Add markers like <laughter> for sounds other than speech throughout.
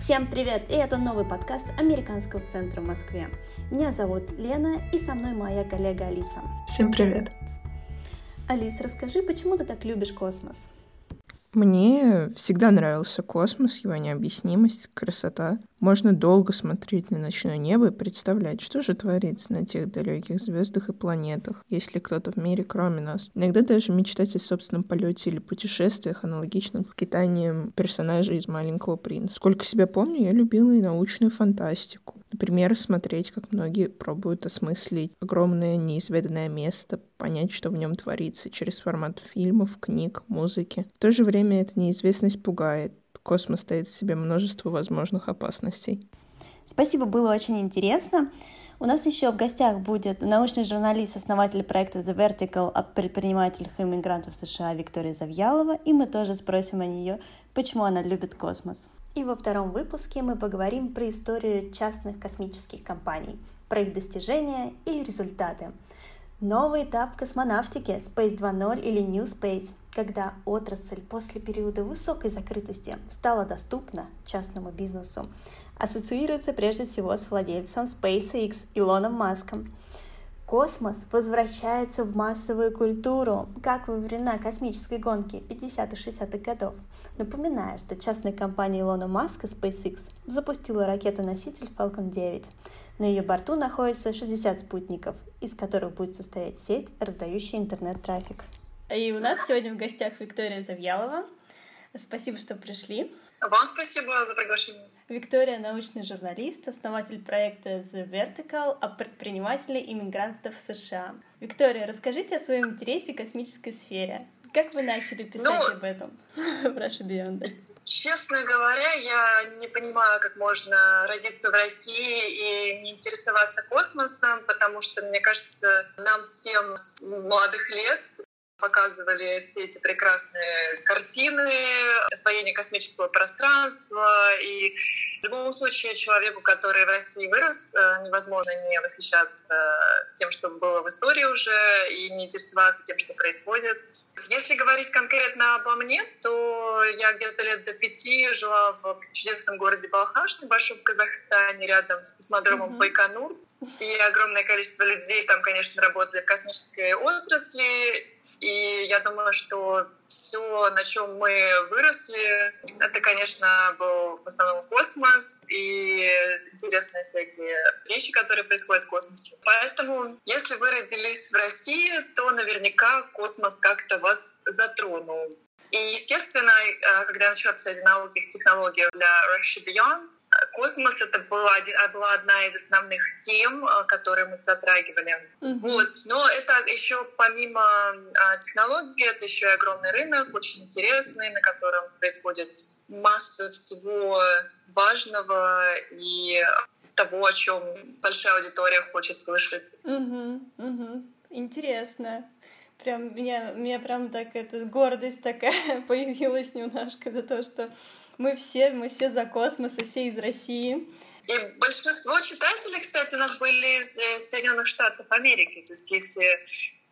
Всем привет! И это новый подкаст Американского центра в Москве. Меня зовут Лена, и со мной моя коллега Алиса. Всем привет! Алис, расскажи, почему ты так любишь космос? Мне всегда нравился космос, его необъяснимость, красота. Можно долго смотреть на ночное небо и представлять, что же творится на тех далеких звездах и планетах, есть ли кто-то в мире кроме нас. Иногда даже мечтать о собственном полете или путешествиях, аналогичных скитаниям персонажей из «Маленького принца». Сколько себя помню, я любила и научную фантастику. Например, смотреть, как многие пробуют осмыслить огромное неизведанное место, понять, что в нем творится через формат фильмов, книг, музыки. В то же время эта неизвестность пугает. Космос стоит в себе множество возможных опасностей. Спасибо, было очень интересно. У нас еще в гостях будет научный журналист, основатель проекта The Vertical о предпринимателях и иммигрантах США Виктория Завьялова, и мы тоже спросим о нее, почему она любит космос. И во втором выпуске мы поговорим про историю частных космических компаний, про их достижения и результаты. Новый этап космонавтики Space 2.0 или New Space, когда отрасль после периода высокой закрытости стала доступна частному бизнесу, ассоциируется прежде всего с владельцем SpaceX Илоном Маском – Космос возвращается в массовую культуру, как во времена космической гонки 50-х 60-х годов. Напоминаю, что частная компания Илона Маска SpaceX запустила ракету-носитель Falcon 9. На ее борту находится 60 спутников, из которых будет состоять сеть, раздающая интернет-трафик. И у нас сегодня в гостях Виктория Завьялова. Спасибо, что пришли. Вам спасибо за приглашение. Виктория — научный журналист, основатель проекта The Vertical о предпринимателе иммигрантов США. Виктория, расскажите о своем интересе к космической сфере. Как вы начали писать ну, об этом в Russia Beyond? Честно говоря, я не понимаю, как можно родиться в России и не интересоваться космосом, потому что, мне кажется, нам всем с молодых лет показывали все эти прекрасные картины, освоение космического пространства. И в любом случае человеку, который в России вырос, э, невозможно не восхищаться тем, что было в истории уже, и не интересоваться тем, что происходит. Если говорить конкретно обо мне, то я где-то лет до пяти жила в чудесном городе Балхаш, небольшом в Казахстане, рядом с космодромом mm-hmm. Байконур. И огромное количество людей там, конечно, работали в космической отрасли. И я думаю, что все, на чем мы выросли, это, конечно, был в основном космос и интересные всякие вещи, которые происходят в космосе. Поэтому, если вы родились в России, то наверняка космос как-то вас затронул. И, естественно, э, когда я начала писать науки и технологии для Russia Beyond, Космос это была, была одна из основных тем, э, которые мы затрагивали. Mm-hmm. Вот. Но это еще помимо а, технологий, это еще и огромный рынок, очень интересный, на котором происходит масса всего важного и того, о чем большая аудитория хочет слышать. Угу, угу. Интересно. Прям меня, меня прям так эта гордость такая <laughs> появилась немножко за то, что мы все, мы все за космос, и все из России. И большинство читателей, кстати, у нас были из э, Соединенных Штатов Америки. То есть если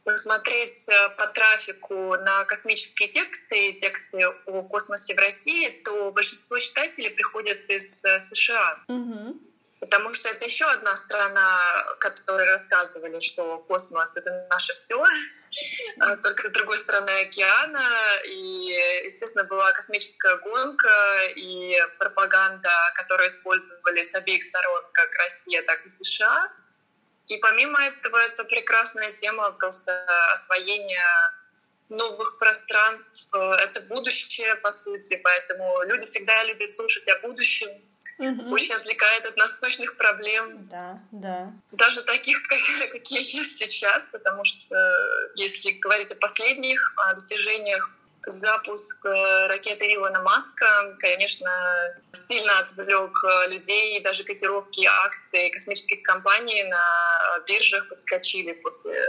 посмотреть э, по трафику на космические тексты и тексты о космосе в России, то большинство читателей приходят из э, США. Угу. Потому что это еще одна страна, которой рассказывали, что космос — это наше все. А, только с другой стороны океана. И, естественно, была космическая гонка и пропаганда, которую использовали с обеих сторон, как Россия, так и США. И помимо этого, это прекрасная тема просто освоения новых пространств. Это будущее, по сути, поэтому люди всегда любят слушать о будущем, угу. очень отвлекает от насущных проблем. Да, да. Даже таких, <laughs> как, какие есть сейчас, потому что если говорить о последних о достижениях запуск э, ракеты Илона Маска, конечно, сильно отвлек э, людей, даже котировки акций космических компаний на биржах подскочили после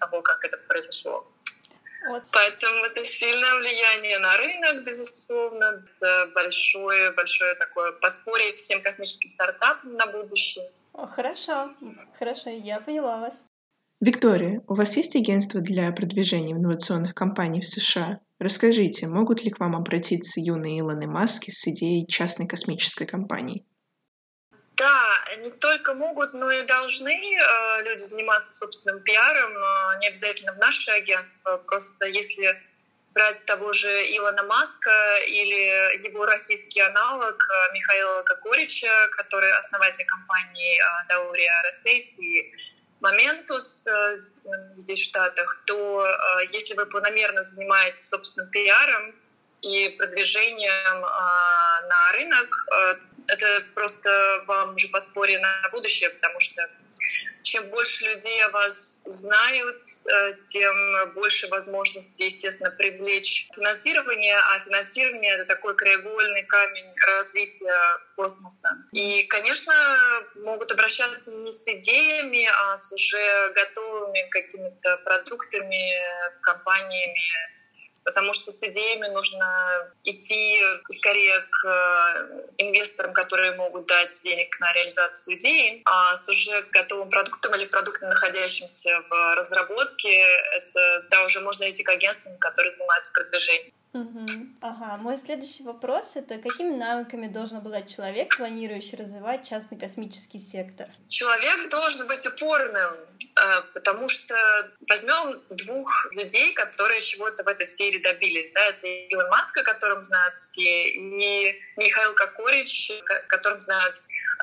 того, как это произошло. Вот. Поэтому это сильное влияние на рынок, безусловно. Это большое, большое такое подспорье всем космическим стартапам на будущее. О, хорошо, хорошо, я поняла вас. Виктория, у вас есть агентство для продвижения инновационных компаний в США? Расскажите, могут ли к вам обратиться юные Илоны Маски с идеей частной космической компании? Да, не только могут, но и должны э, люди заниматься собственным пиаром, э, не обязательно в наше агентство. Просто если брать того же Илона Маска или его российский аналог э, Михаила Кокорича, который основатель компании Даурия Aerospace и Моментус здесь в Штатах, то если вы планомерно занимаетесь собственным пиаром и продвижением на рынок, это просто вам уже подспорье на будущее, потому что чем больше людей о вас знают, э, тем больше возможностей, естественно, привлечь финансирование, а финансирование — это такой краеугольный камень развития космоса. И, конечно, могут обращаться не с идеями, а с уже готовыми какими-то продуктами, компаниями, потому что с идеями нужно идти скорее к э, инвесторам, которые могут дать денег на реализацию идеи, а с уже готовым продуктом или продуктом, находящимся в разработке, это да, уже можно идти к агентствам, которые занимаются продвижением. Угу. Ага, мой следующий вопрос — это какими навыками должен обладать человек, планирующий развивать частный космический сектор? Человек должен быть упорным, э, потому что возьмем двух людей, которые чего-то в этой сфере добились. Да? Это Илон Маск, о котором знают все, и Михаил Кокорич, о котором знают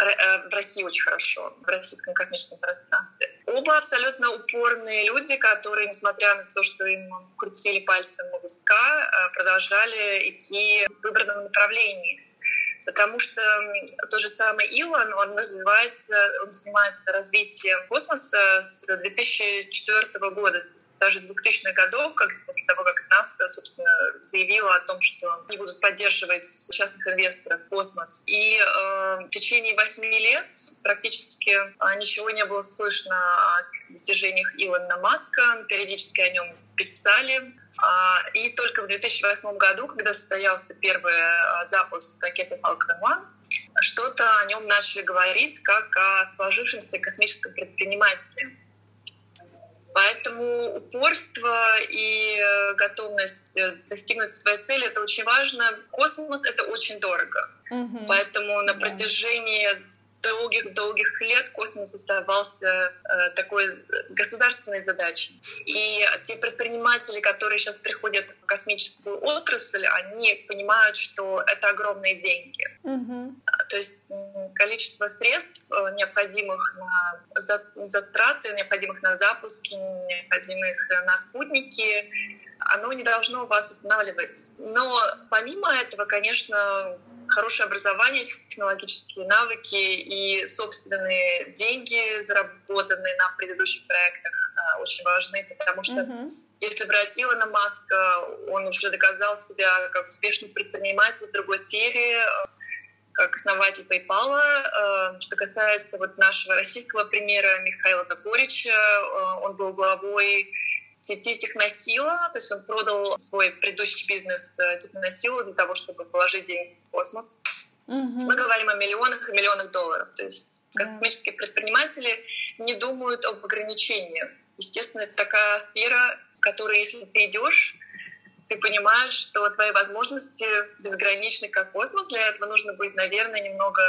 в России очень хорошо, в российском космическом пространстве. Оба абсолютно упорные люди, которые, несмотря на то, что им крутили пальцем у виска, э, продолжали идти в выбранном направлении потому что тот же самый Илон, он развивается, он занимается развитием космоса с 2004 года, даже с 2000-х годов, как, после того, как НАСА, собственно, заявила о том, что они будут поддерживать частных инвесторов в космос. И э, в течение восьми лет практически э, ничего не было слышно о достижениях Илона Маска, периодически о нем писали, а, и только в 2008 году, когда состоялся первый а, запуск ракеты Falcon 1, что-то о нем начали говорить как о сложившемся космическом предпринимательстве. Поэтому упорство и э, готовность э, достигнуть своей цели — это очень важно. Космос — это очень дорого. Mm-hmm. Поэтому на протяжении долгих-долгих лет космос оставался э, такой государственной задачей. И те предприниматели, которые сейчас приходят в космическую отрасль, они понимают, что это огромные деньги. Mm-hmm. То есть количество средств, э, необходимых на затраты, необходимых на запуски, необходимых на спутники, оно не должно вас останавливать. Но помимо этого, конечно, хорошее образование, технологические навыки и собственные деньги, заработанные на предыдущих проектах, а, очень важны, потому что uh-huh. если брать Илона Маска, он уже доказал себя как успешный предприниматель в другой сфере, как основатель PayPal. А, что касается вот нашего российского примера Михаила Кокорича, а, он был главой сети Техносила, то есть он продал свой предыдущий бизнес э, Техносилу для того, чтобы положить деньги космос. Угу. Мы говорим о миллионах и миллионах долларов. То есть да. космические предприниматели не думают об ограничениях. Естественно, это такая сфера, в которой, если ты идешь, ты понимаешь, что твои возможности безграничны, как космос. Для этого нужно быть, наверное, немного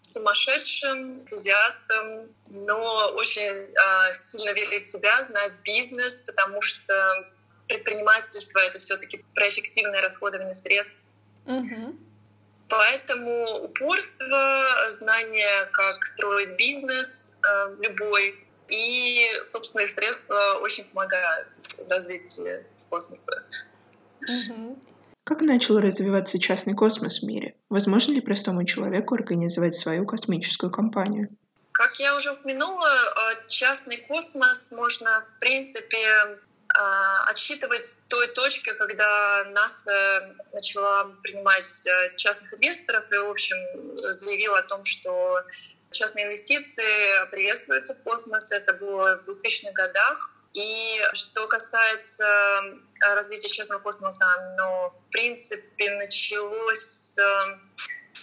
сумасшедшим, энтузиастом, но очень э, сильно верить в себя, знать бизнес, потому что предпринимательство — это все таки про эффективное расходование средств. Mm-hmm. Поэтому упорство, знание, как строить бизнес э, любой, и собственные средства очень помогают в развитии космоса. Как начал развиваться частный космос в мире? Возможно ли простому человеку организовать свою космическую компанию? Как я уже упомянула, э, частный космос можно, в принципе, отсчитывать с той точки, когда НАСА начала принимать э, частных инвесторов и, в общем, заявила о том, что частные инвестиции приветствуются в космос. Это было в 2000-х годах. И что касается э, развития частного космоса, оно, в принципе, началось э,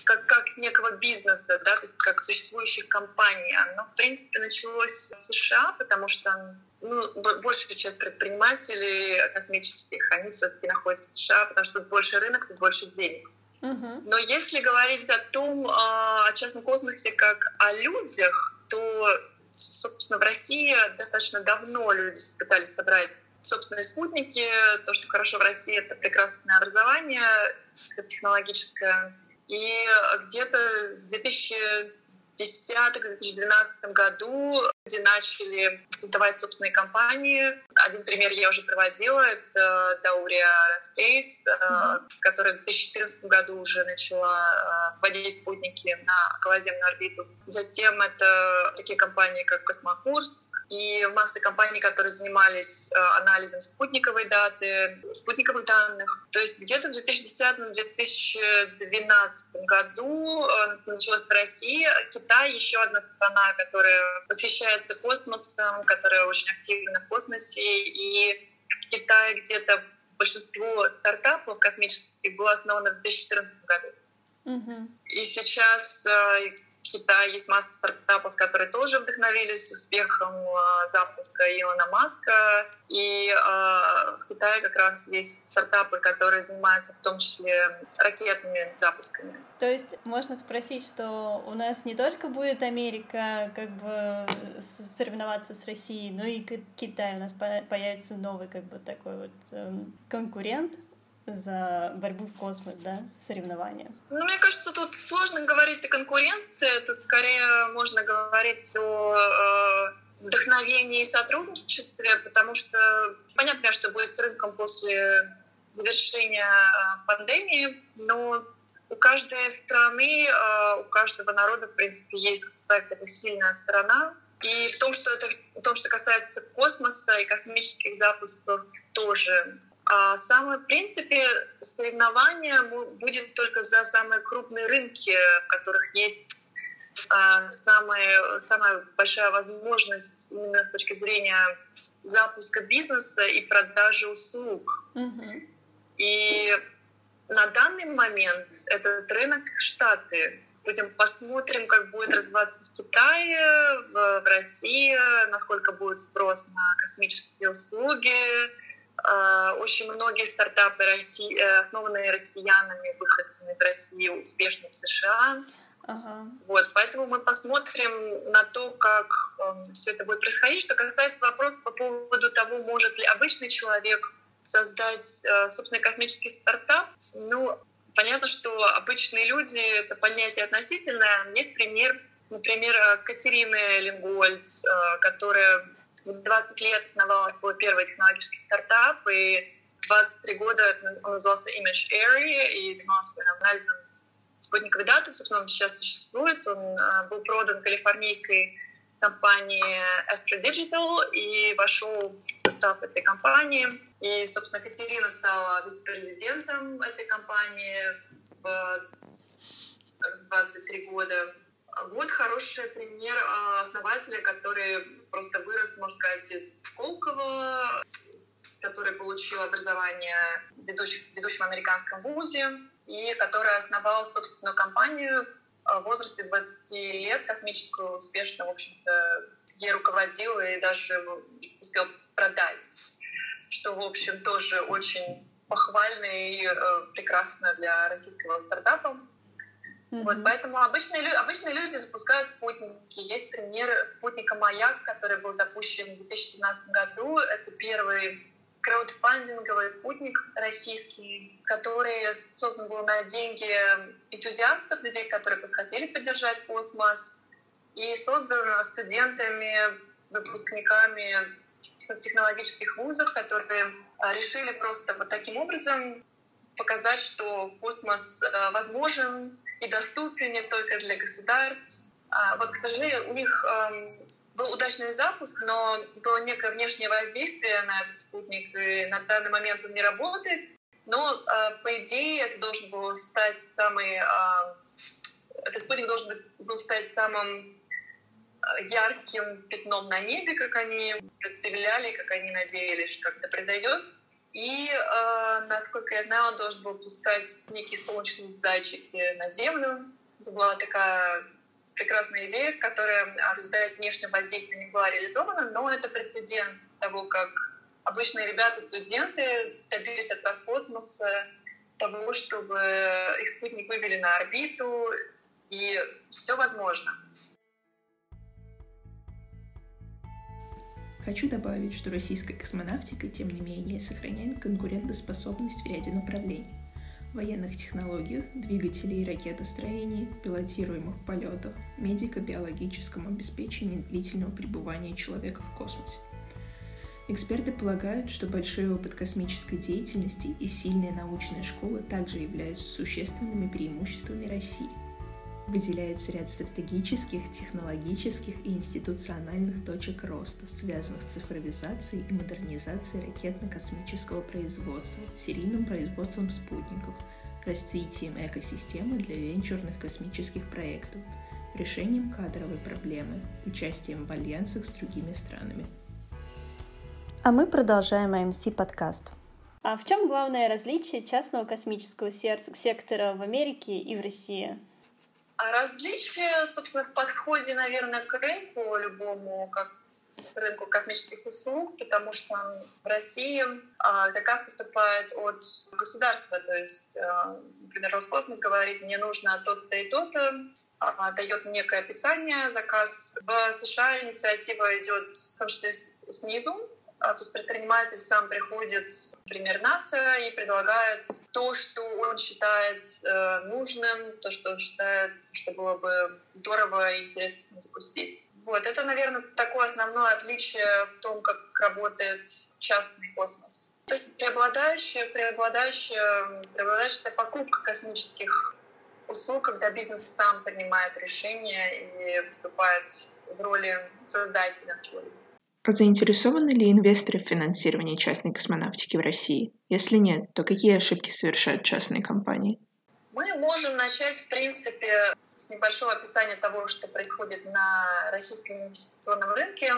как, как некого бизнеса, да, то есть как существующих компаний. Оно, в принципе, началось в США, потому что ну, большая часть предпринимателей космических, они все-таки находятся в США, потому что тут больше рынок, тут больше денег. Но если говорить о том, а, о частном космосе как о людях, то, собственно, в России достаточно давно люди пытались собрать собственные спутники. То, что хорошо в России, это прекрасное образование технологическое. И где-то с 2000 2010-2012 году люди начали создавать собственные компании. Один пример я уже приводила, это Dauria Space, mm-hmm. которая в 2014 году уже начала э, вводить спутники на околоземную орбиту. Затем это такие компании, как Космокурс, и масса компаний, которые занимались э, анализом спутниковой даты, спутниковых данных. То есть где-то в 2010-2012 году началось в России Китай еще одна страна, которая восхищается космосом, которая очень активна в космосе. И в Китае где-то большинство стартапов космических было основано в 2014 году. Mm-hmm. И сейчас э, Китае есть масса стартапов, которые тоже вдохновились успехом э, запуска Илона Маска. И э, в Китае как раз есть стартапы, которые занимаются в том числе ракетными запусками. То есть можно спросить, что у нас не только будет Америка как бы соревноваться с Россией, но и Китай у нас появится новый как бы такой вот эм, конкурент, за борьбу в космос, да, соревнования? Ну, мне кажется, тут сложно говорить о конкуренции, тут скорее можно говорить о э, вдохновении и сотрудничестве, потому что понятно, что будет с рынком после завершения э, пандемии, но у каждой страны, э, у каждого народа, в принципе, есть какая-то сильная сторона. И в том, что это, в том, что касается космоса и космических запусков, тоже а самое, в принципе, соревнование будет только за самые крупные рынки, в которых есть а, самая, самая большая возможность именно с точки зрения запуска бизнеса и продажи услуг. Mm-hmm. И на данный момент этот рынок Штаты. Будем посмотрим, как будет развиваться в Китае, в, в России, насколько будет спрос на космические услуги, очень многие стартапы, России, э, основанные россиянами, выходцами в Россию, успешны в США. Ага. Вот, поэтому мы посмотрим на то, как э, эм, все это будет происходить. Что касается вопроса по поводу того, может ли обычный человек создать э, собственный космический стартап, ну, понятно, что обычные люди — это понятие относительное. Есть пример, например, Катерины Лингольд, э, которая в 20 лет основала свой первый технологический стартап, и 23 года он назывался Image Area и занимался анализом спутниковой даты. Собственно, он сейчас существует. Он э, был продан калифорнийской компании Astro Digital и вошел в состав этой компании. И, собственно, Катерина стала вице-президентом этой компании в 23 года. Вот хороший пример а, основателя, который просто вырос, можно сказать, из Сколково, который получил образование в ведущем, ведущем американском вузе и который основал собственную компанию а, в возрасте 20 лет, космическую, успешно, в общем-то, ей руководил и даже успел продать, что, в общем, тоже очень похвально и э, прекрасно для российского стартапа. Mm-hmm. Вот, поэтому обычные, обычные люди запускают спутники. Есть пример спутника «Маяк», который был запущен в 2017 году. Это первый краудфандинговый спутник российский, который создан был на деньги энтузиастов, людей, которые хотели поддержать космос, и создан студентами, выпускниками технологических вузов, которые а, решили просто вот таким образом показать, что космос э, возможен, и доступен не только для государств. А вот, к сожалению, у них эм, был удачный запуск, но было некое внешнее воздействие на этот спутник, и на данный момент он не работает. Но, э, по идее, это должен был стать самый... Э, этот спутник должен быть, был стать самым э, ярким пятном на небе, как они представляли, как они надеялись, что это произойдет. И, э, насколько я знаю, он должен был пускать некие солнечные зайчики на Землю. Это была такая прекрасная идея, которая в результате внешнего воздействия не была реализована, но это прецедент того, как обычные ребята, студенты добились от космоса того, чтобы их спутник вывели на орбиту, и все возможно. Хочу добавить, что российская космонавтика, тем не менее, сохраняет конкурентоспособность в ряде направлений. Военных технологиях, двигателей и ракетостроении, пилотируемых полетах, медико-биологическом обеспечении длительного пребывания человека в космосе. Эксперты полагают, что большой опыт космической деятельности и сильная научная школа также являются существенными преимуществами России – выделяется ряд стратегических, технологических и институциональных точек роста, связанных с цифровизацией и модернизацией ракетно-космического производства, серийным производством спутников, развитием экосистемы для венчурных космических проектов, решением кадровой проблемы, участием в альянсах с другими странами. А мы продолжаем AMC подкаст. А в чем главное различие частного космического сектора в Америке и в России? А различия, собственно, в подходе, наверное, к рынку любому, как рынку космических услуг, потому что в России а, заказ поступает от государства, то есть, а, например, Роскосмос говорит, мне нужно то-то и то-то, а, дает некое описание, заказ. В США инициатива идет в том числе снизу, то есть предприниматель сам приходит, например, НАСА и предлагает то, что он считает э, нужным, то, что он считает, что было бы здорово и интересно запустить. Вот, это, наверное, такое основное отличие в том, как работает частный космос. То есть преобладающая, преобладающая, преобладающая покупка космических услуг, когда бизнес сам принимает решения и выступает в роли создателя чего-либо. Заинтересованы ли инвесторы в финансировании частной космонавтики в России? Если нет, то какие ошибки совершают частные компании? Мы можем начать, в принципе, с небольшого описания того, что происходит на российском инвестиционном рынке.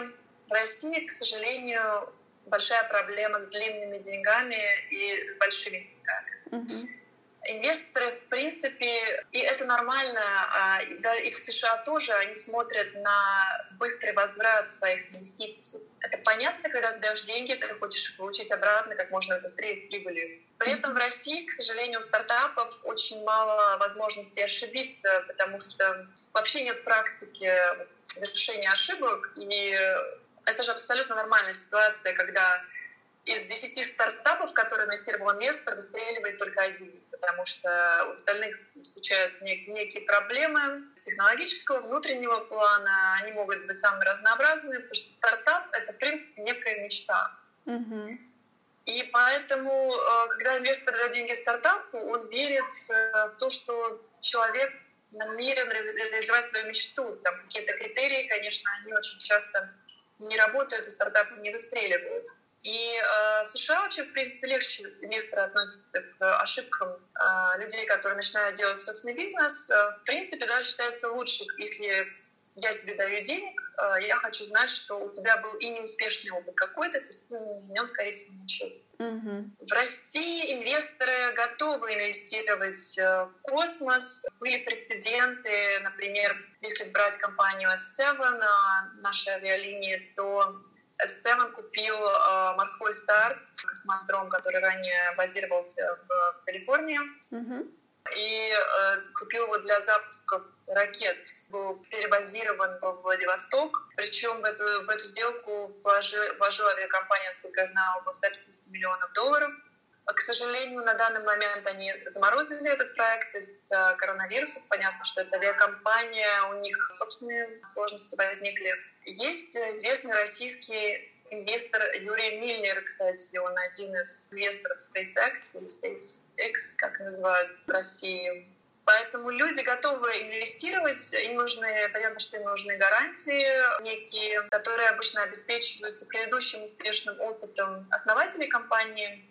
В России, к сожалению, большая проблема с длинными деньгами и большими деньгами. Uh-huh инвесторы, в принципе, и это нормально, а, да, и в США тоже, они смотрят на быстрый возврат своих инвестиций. Это понятно, когда ты даешь деньги, ты хочешь получить обратно как можно быстрее с прибылью. При этом в России, к сожалению, у стартапов очень мало возможностей ошибиться, потому что вообще нет практики совершения ошибок, и это же абсолютно нормальная ситуация, когда из 10 стартапов, которые инвестировал инвестор, выстреливает только один, потому что у остальных случаются некие проблемы технологического, внутреннего плана, они могут быть самыми разнообразными, потому что стартап — это, в принципе, некая мечта. Mm-hmm. И поэтому, э, когда инвестор дает деньги стартапу, он верит э, в то, что человек намерен реализовать свою мечту. Там какие-то критерии, конечно, они очень часто не работают, и стартапы не выстреливают. И э, в США вообще, в принципе, легче инвесторы относятся к ошибкам э, людей, которые начинают делать собственный бизнес. Э, в принципе, да, считается лучше, если я тебе даю денег, э, я хочу знать, что у тебя был и неуспешный опыт какой-то, то есть ну, в нем, скорее всего, научился. Mm-hmm. В России инвесторы готовы инвестировать э, в космос. Были прецеденты, например, если брать компанию S7, э, наши авиалинии, то S7 купил э, морской старт, космодром, который ранее базировался в Калифорнии. Mm-hmm. И э, купил его для запуска ракет. Был перебазирован в Владивосток. Причем в эту, в эту сделку вложила, вложила авиакомпания, насколько я знаю, около 150 миллионов долларов. К сожалению, на данный момент они заморозили этот проект из-за коронавируса. Понятно, что это авиакомпания, у них собственные сложности возникли. Есть известный российский инвестор Юрий Мильнер, кстати, он один из инвесторов SpaceX или SpaceX, как называют в России. Поэтому люди готовы инвестировать, им нужны, понятно, что им нужны гарантии некие, которые обычно обеспечиваются предыдущим успешным опытом основателей компании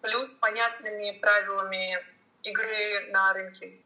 плюс понятными правилами игры на рынке.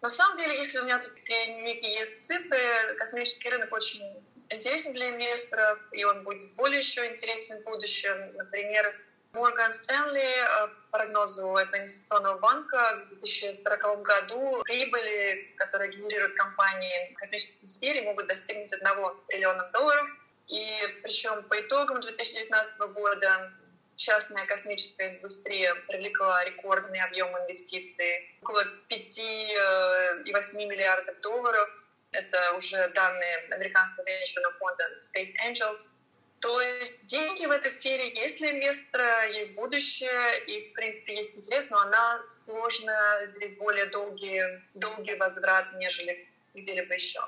На самом деле, если у меня тут некие есть цифры, космический рынок очень интересен для инвесторов, и он будет более еще интересен в будущем. Например, Морган Стэнли э, прогнозу этого инвестиционного банка в 2040 году прибыли, которые генерируют компании в космической сфере, могут достигнуть 1 триллиона долларов. И причем по итогам 2019 года частная космическая индустрия привлекла рекордный объем инвестиций, около 5,8 э, миллиардов долларов. Это уже данные американского венчурного фонда Space Angels. То есть деньги в этой сфере есть для инвестора, есть будущее, и, в принципе, есть интерес, но она сложная, здесь более долгий, долгий возврат, нежели где-либо еще.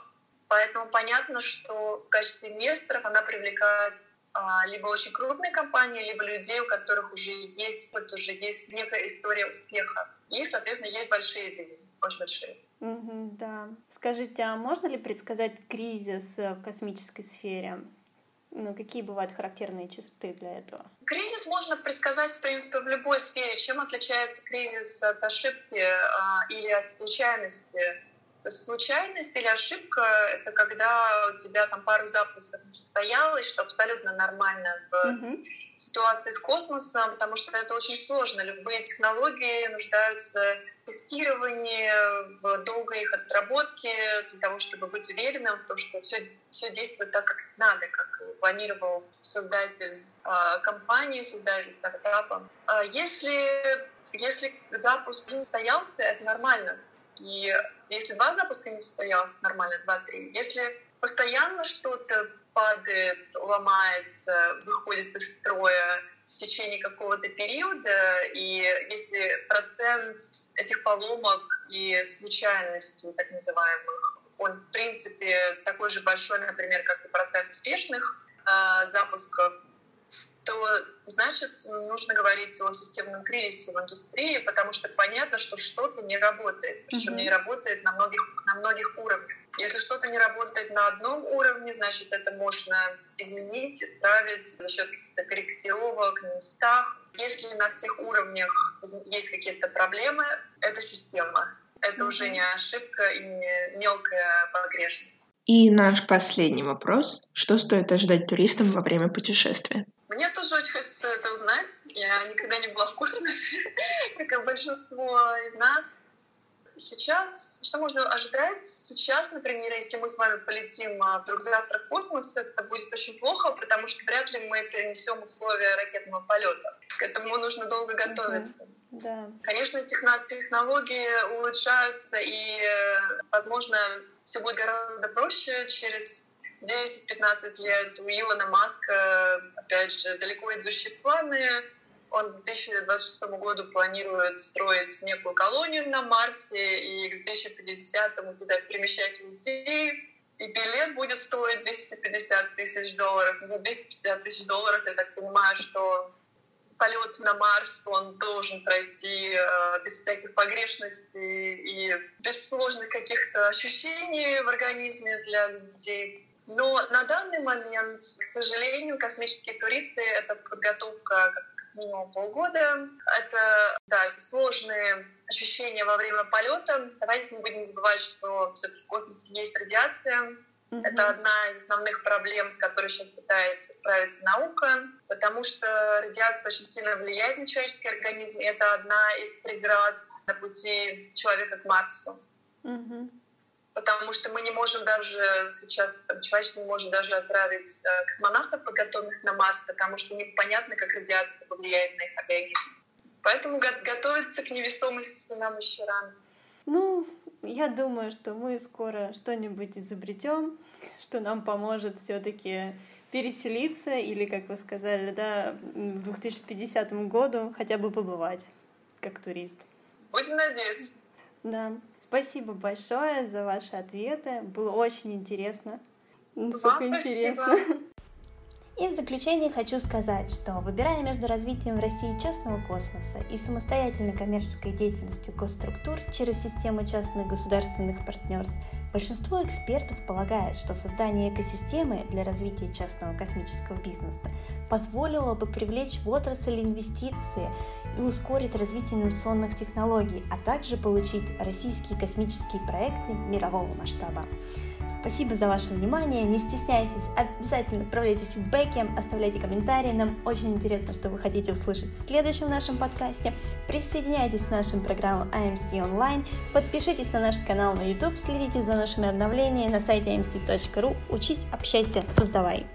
Поэтому понятно, что в качестве инвесторов она привлекает либо очень крупные компании, либо людей, у которых уже есть, вот уже есть некая история успеха. И, соответственно, есть большие деньги, очень большие. Mm-hmm, да. Скажите, а можно ли предсказать кризис в космической сфере? Ну, какие бывают характерные черты для этого? Кризис можно предсказать, в принципе, в любой сфере. Чем отличается кризис от ошибки а, или от случайности? Случайность или ошибка — это когда у тебя там пару запусков не состоялось, что абсолютно нормально в mm-hmm. ситуации с космосом, потому что это очень сложно. Любые технологии нуждаются в тестировании, в долгой их отработке, для того, чтобы быть уверенным в том, что все, все действует так, как надо, как планировал создатель э, компании, создатель стартапа. Э, если, если запуск не состоялся, это нормально. И если два запуска не состоялось, нормально, два-три. Если постоянно что-то падает, ломается, выходит из строя в течение какого-то периода, и если процент этих поломок и случайностей, так называемых, он, в принципе, такой же большой, например, как и процент успешных э, запусков, то значит нужно говорить о системном кризисе в индустрии, потому что понятно, что что-то не работает, причем mm-hmm. не работает на многих, на многих уровнях. Если что-то не работает на одном уровне, значит это можно изменить, исправить за счет корректировок на местах. Если на всех уровнях есть какие-то проблемы, это система. Это mm-hmm. уже не ошибка и не мелкая погрешность. И наш последний вопрос. Что стоит ожидать туристам во время путешествия? Мне тоже очень хочется это узнать. Я никогда не была в космосе, <laughs> как и большинство из нас. Сейчас, что можно ожидать? Сейчас, например, если мы с вами полетим а, вдруг завтра в космос, это будет очень плохо, потому что вряд ли мы перенесем условия ракетного полета. К этому нужно долго готовиться. Да. Конечно, технологии улучшаются, и, э, возможно, все будет гораздо проще через 10-15 лет у Илона Маска, опять же, далеко идущие планы. Он к 2026 году планирует строить некую колонию на Марсе и к 2050-му туда перемещать людей. И билет будет стоить 250 тысяч долларов. За 250 тысяч долларов я так понимаю, что полет на Марс, он должен пройти э, без всяких погрешностей и без сложных каких-то ощущений в организме для людей. Но на данный момент, к сожалению, космические туристы — это подготовка как минимум полгода. Это да, сложные ощущения во время полета. Давайте не будем забывать, что все-таки в космосе есть радиация. Mm-hmm. Это одна из основных проблем, с которой сейчас пытается справиться наука, потому что радиация очень сильно влияет на человеческий организм, и это одна из преград на пути человека к Марсу. Mm-hmm потому что мы не можем даже сейчас, там, человечество не может даже отправить э, космонавтов, подготовленных на Марс, потому что непонятно, как радиация повлияет на их организм. Поэтому го- готовиться к невесомости нам еще рано. Ну, я думаю, что мы скоро что-нибудь изобретем, что нам поможет все-таки переселиться или, как вы сказали, да, в 2050 году хотя бы побывать как турист. Будем надеяться. Да. Спасибо большое за ваши ответы. Было очень интересно. Вам спасибо. интересно. И в заключение хочу сказать, что выбирая между развитием в России частного космоса и самостоятельной коммерческой деятельностью госструктур через систему частных государственных партнерств, большинство экспертов полагает, что создание экосистемы для развития частного космического бизнеса позволило бы привлечь в отрасль инвестиции и ускорить развитие инновационных технологий, а также получить российские космические проекты мирового масштаба. Спасибо за ваше внимание, не стесняйтесь, обязательно отправляйте фидбэки, оставляйте комментарии, нам очень интересно, что вы хотите услышать в следующем нашем подкасте. Присоединяйтесь к нашим программам AMC Online, подпишитесь на наш канал на YouTube, следите за нашими обновлениями на сайте amc.ru, учись, общайся, создавай.